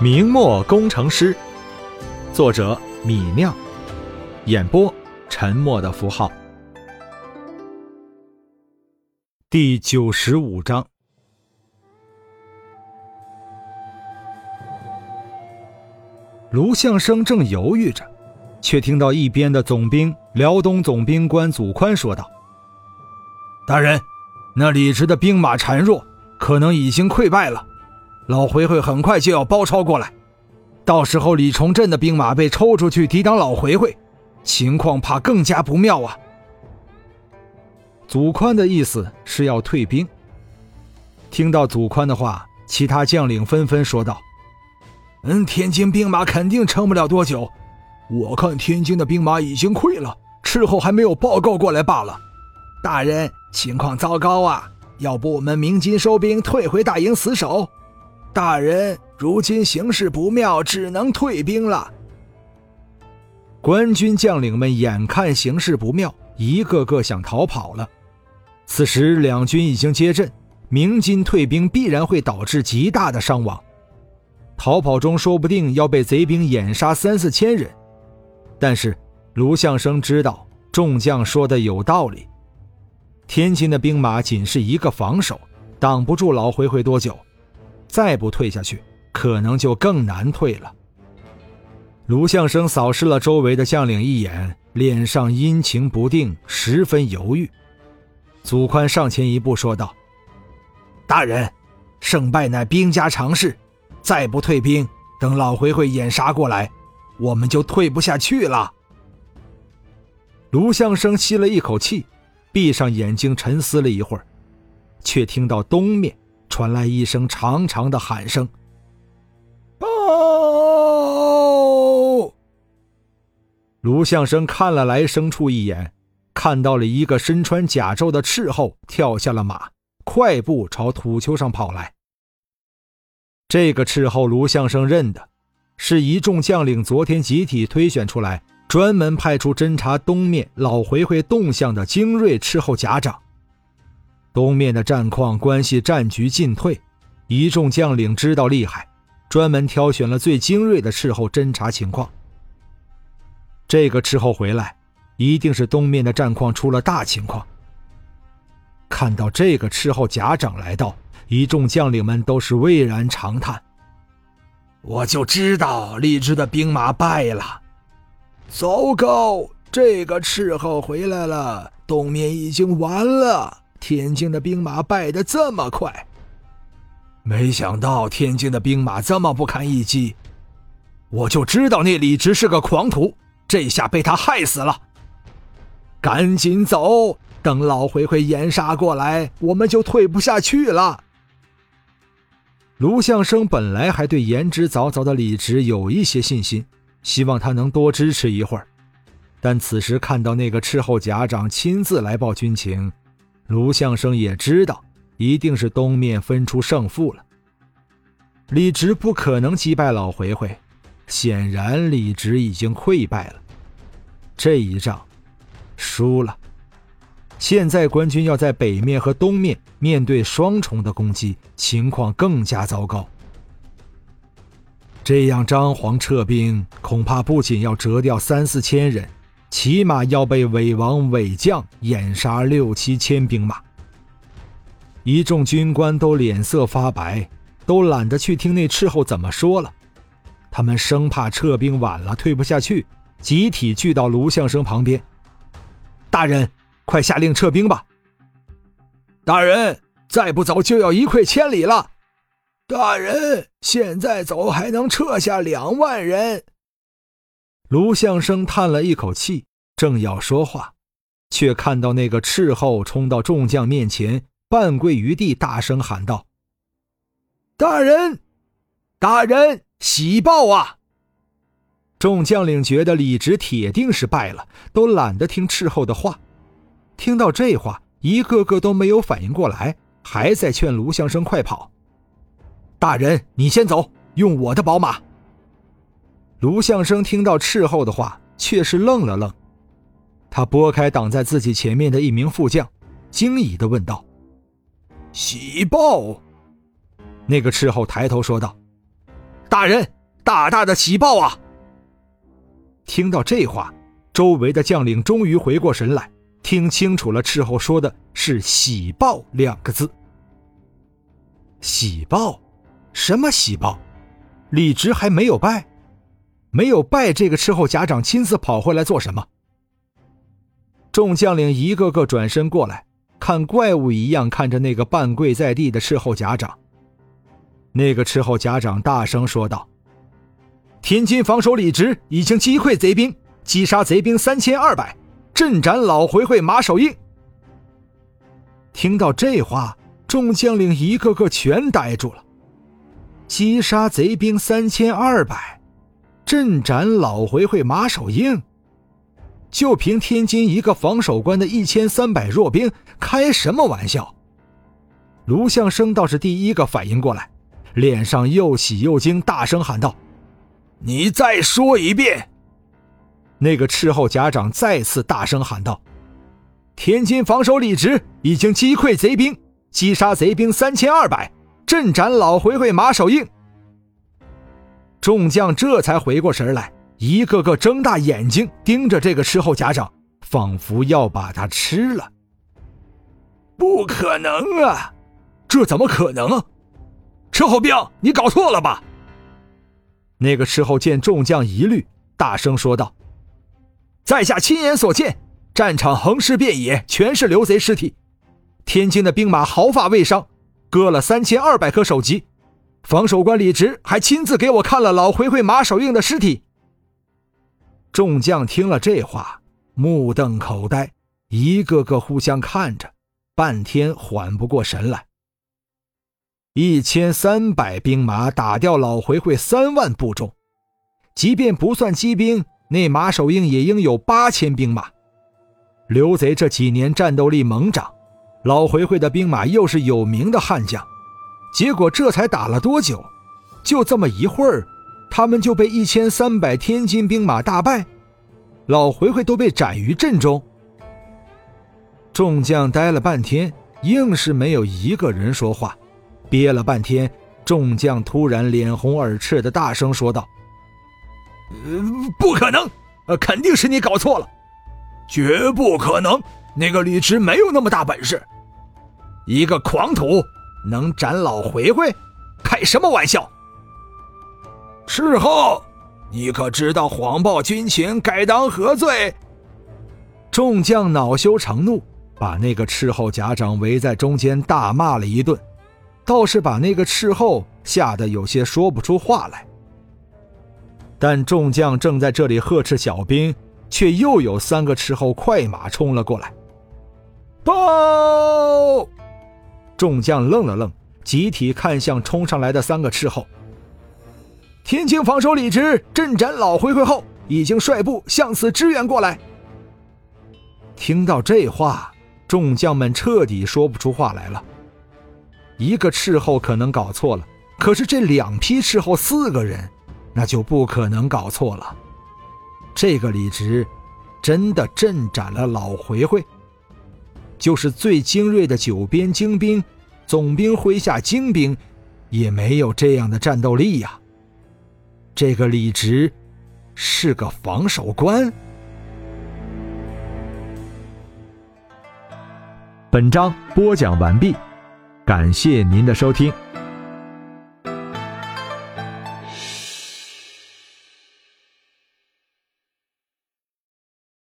明末工程师，作者米酿，演播沉默的符号。第九十五章，卢相生正犹豫着，却听到一边的总兵辽东总兵官祖宽说道：“大人，那李直的兵马孱弱，可能已经溃败了。”老回回很快就要包抄过来，到时候李崇镇的兵马被抽出去抵挡老回回，情况怕更加不妙啊！祖宽的意思是要退兵。听到祖宽的话，其他将领纷纷说道：“嗯，天津兵马肯定撑不了多久，我看天津的兵马已经溃了，斥候还没有报告过来罢了。大人，情况糟糕啊！要不我们鸣金收兵，退回大营死守？”大人，如今形势不妙，只能退兵了。官军将领们眼看形势不妙，一个个想逃跑了。此时两军已经接阵，鸣金退兵必然会导致极大的伤亡。逃跑中说不定要被贼兵掩杀三四千人。但是卢相生知道众将说的有道理，天津的兵马仅是一个防守，挡不住老回回多久。再不退下去，可能就更难退了。卢相生扫视了周围的将领一眼，脸上阴晴不定，十分犹豫。祖宽上前一步说道：“大人，胜败乃兵家常事，再不退兵，等老回回掩杀过来，我们就退不下去了。”卢相生吸了一口气，闭上眼睛沉思了一会儿，却听到东面。传来一声长长的喊声：“报！”卢相生看了来生处一眼，看到了一个身穿甲胄的斥候跳下了马，快步朝土丘上跑来。这个斥候卢相生认得，是一众将领昨天集体推选出来，专门派出侦察东面老回回动向的精锐斥候甲长。东面的战况关系战局进退，一众将领知道厉害，专门挑选了最精锐的斥候侦察情况。这个斥候回来，一定是东面的战况出了大情况。看到这个斥候甲长来到，一众将领们都是巍然长叹：“我就知道荔枝的兵马败了，糟糕！这个斥候回来了，东面已经完了。”天津的兵马败得这么快，没想到天津的兵马这么不堪一击，我就知道那李直是个狂徒，这下被他害死了。赶紧走，等老回回掩杀过来，我们就退不下去了。卢相生本来还对言之凿凿的李直有一些信心，希望他能多支持一会儿，但此时看到那个斥候甲长亲自来报军情。卢相生也知道，一定是东面分出胜负了。李直不可能击败老回回，显然李直已经溃败了。这一仗输了。现在官军要在北面和东面面对双重的攻击，情况更加糟糕。这样张皇撤兵，恐怕不仅要折掉三四千人。起码要被伪王伪将掩杀六七千兵马，一众军官都脸色发白，都懒得去听那斥候怎么说了。他们生怕撤兵晚了退不下去，集体聚到卢相生旁边。大人，快下令撤兵吧！大人，再不走就要一溃千里了！大人，现在走还能撤下两万人。卢相生叹了一口气，正要说话，却看到那个斥候冲到众将面前，半跪于地，大声喊道：“大人，大人，喜报啊！”众将领觉得李直铁定是败了，都懒得听斥候的话。听到这话，一个个都没有反应过来，还在劝卢相生快跑。大人，你先走，用我的宝马。卢相生听到斥候的话，却是愣了愣。他拨开挡在自己前面的一名副将，惊疑地问道：“喜报？”那个斥候抬头说道：“大人，大大的喜报啊！听到这话，周围的将领终于回过神来，听清楚了斥候说的是“喜报”两个字。喜报？什么喜报？李直还没有败，没有拜，这个斥候甲长亲自跑回来做什么？众将领一个个转身过来，看怪物一样看着那个半跪在地的斥候甲长。那个斥候甲长大声说道：“天津防守李直已经击溃贼兵，击杀贼兵三千二百，镇斩老回会马守应。”听到这话，众将领一个个全呆住了。击杀贼兵三千二百，镇斩老回会马守应。就凭天津一个防守官的一千三百弱兵，开什么玩笑？卢相生倒是第一个反应过来。脸上又喜又惊，大声喊道：“你再说一遍！”那个斥候甲长再次大声喊道：“天津防守李直已经击溃贼兵，击杀贼兵三千二百，镇斩老回会马守应。”众将这才回过神来，一个个睁大眼睛盯着这个斥候甲长，仿佛要把他吃了。不可能啊！这怎么可能？斥候兵，你搞错了吧？那个斥候见众将疑虑，大声说道：“在下亲眼所见，战场横尸遍野，全是刘贼尸体。天津的兵马毫发未伤，割了三千二百颗首级。防守官李直还亲自给我看了老回会马守应的尸体。”众将听了这话，目瞪口呆，一个个互相看着，半天缓不过神来。一千三百兵马打掉老回会三万步众，即便不算机兵，那马守应也应有八千兵马。刘贼这几年战斗力猛涨，老回会的兵马又是有名的悍将，结果这才打了多久，就这么一会儿，他们就被一千三百天津兵马大败，老回回都被斩于阵中。众将呆了半天，硬是没有一个人说话。憋了半天，众将突然脸红耳赤的大声说道：“呃，不可能！呃，肯定是你搞错了，绝不可能！那个李直没有那么大本事，一个狂徒能斩老回回？开什么玩笑！事后，你可知道谎报军情该当何罪？”众将恼羞成怒，把那个斥候甲长围在中间大骂了一顿。倒是把那个斥候吓得有些说不出话来，但众将正在这里呵斥小兵，却又有三个斥候快马冲了过来。报！众将愣了愣，集体看向冲上来的三个斥候。天津防守李直阵斩老回回后，已经率部向此支援过来。听到这话，众将们彻底说不出话来了。一个斥候可能搞错了，可是这两批斥候四个人，那就不可能搞错了。这个李直真的阵斩了老回回，就是最精锐的九边精兵，总兵麾下精兵，也没有这样的战斗力呀。这个李直是个防守官。本章播讲完毕。感谢您的收听。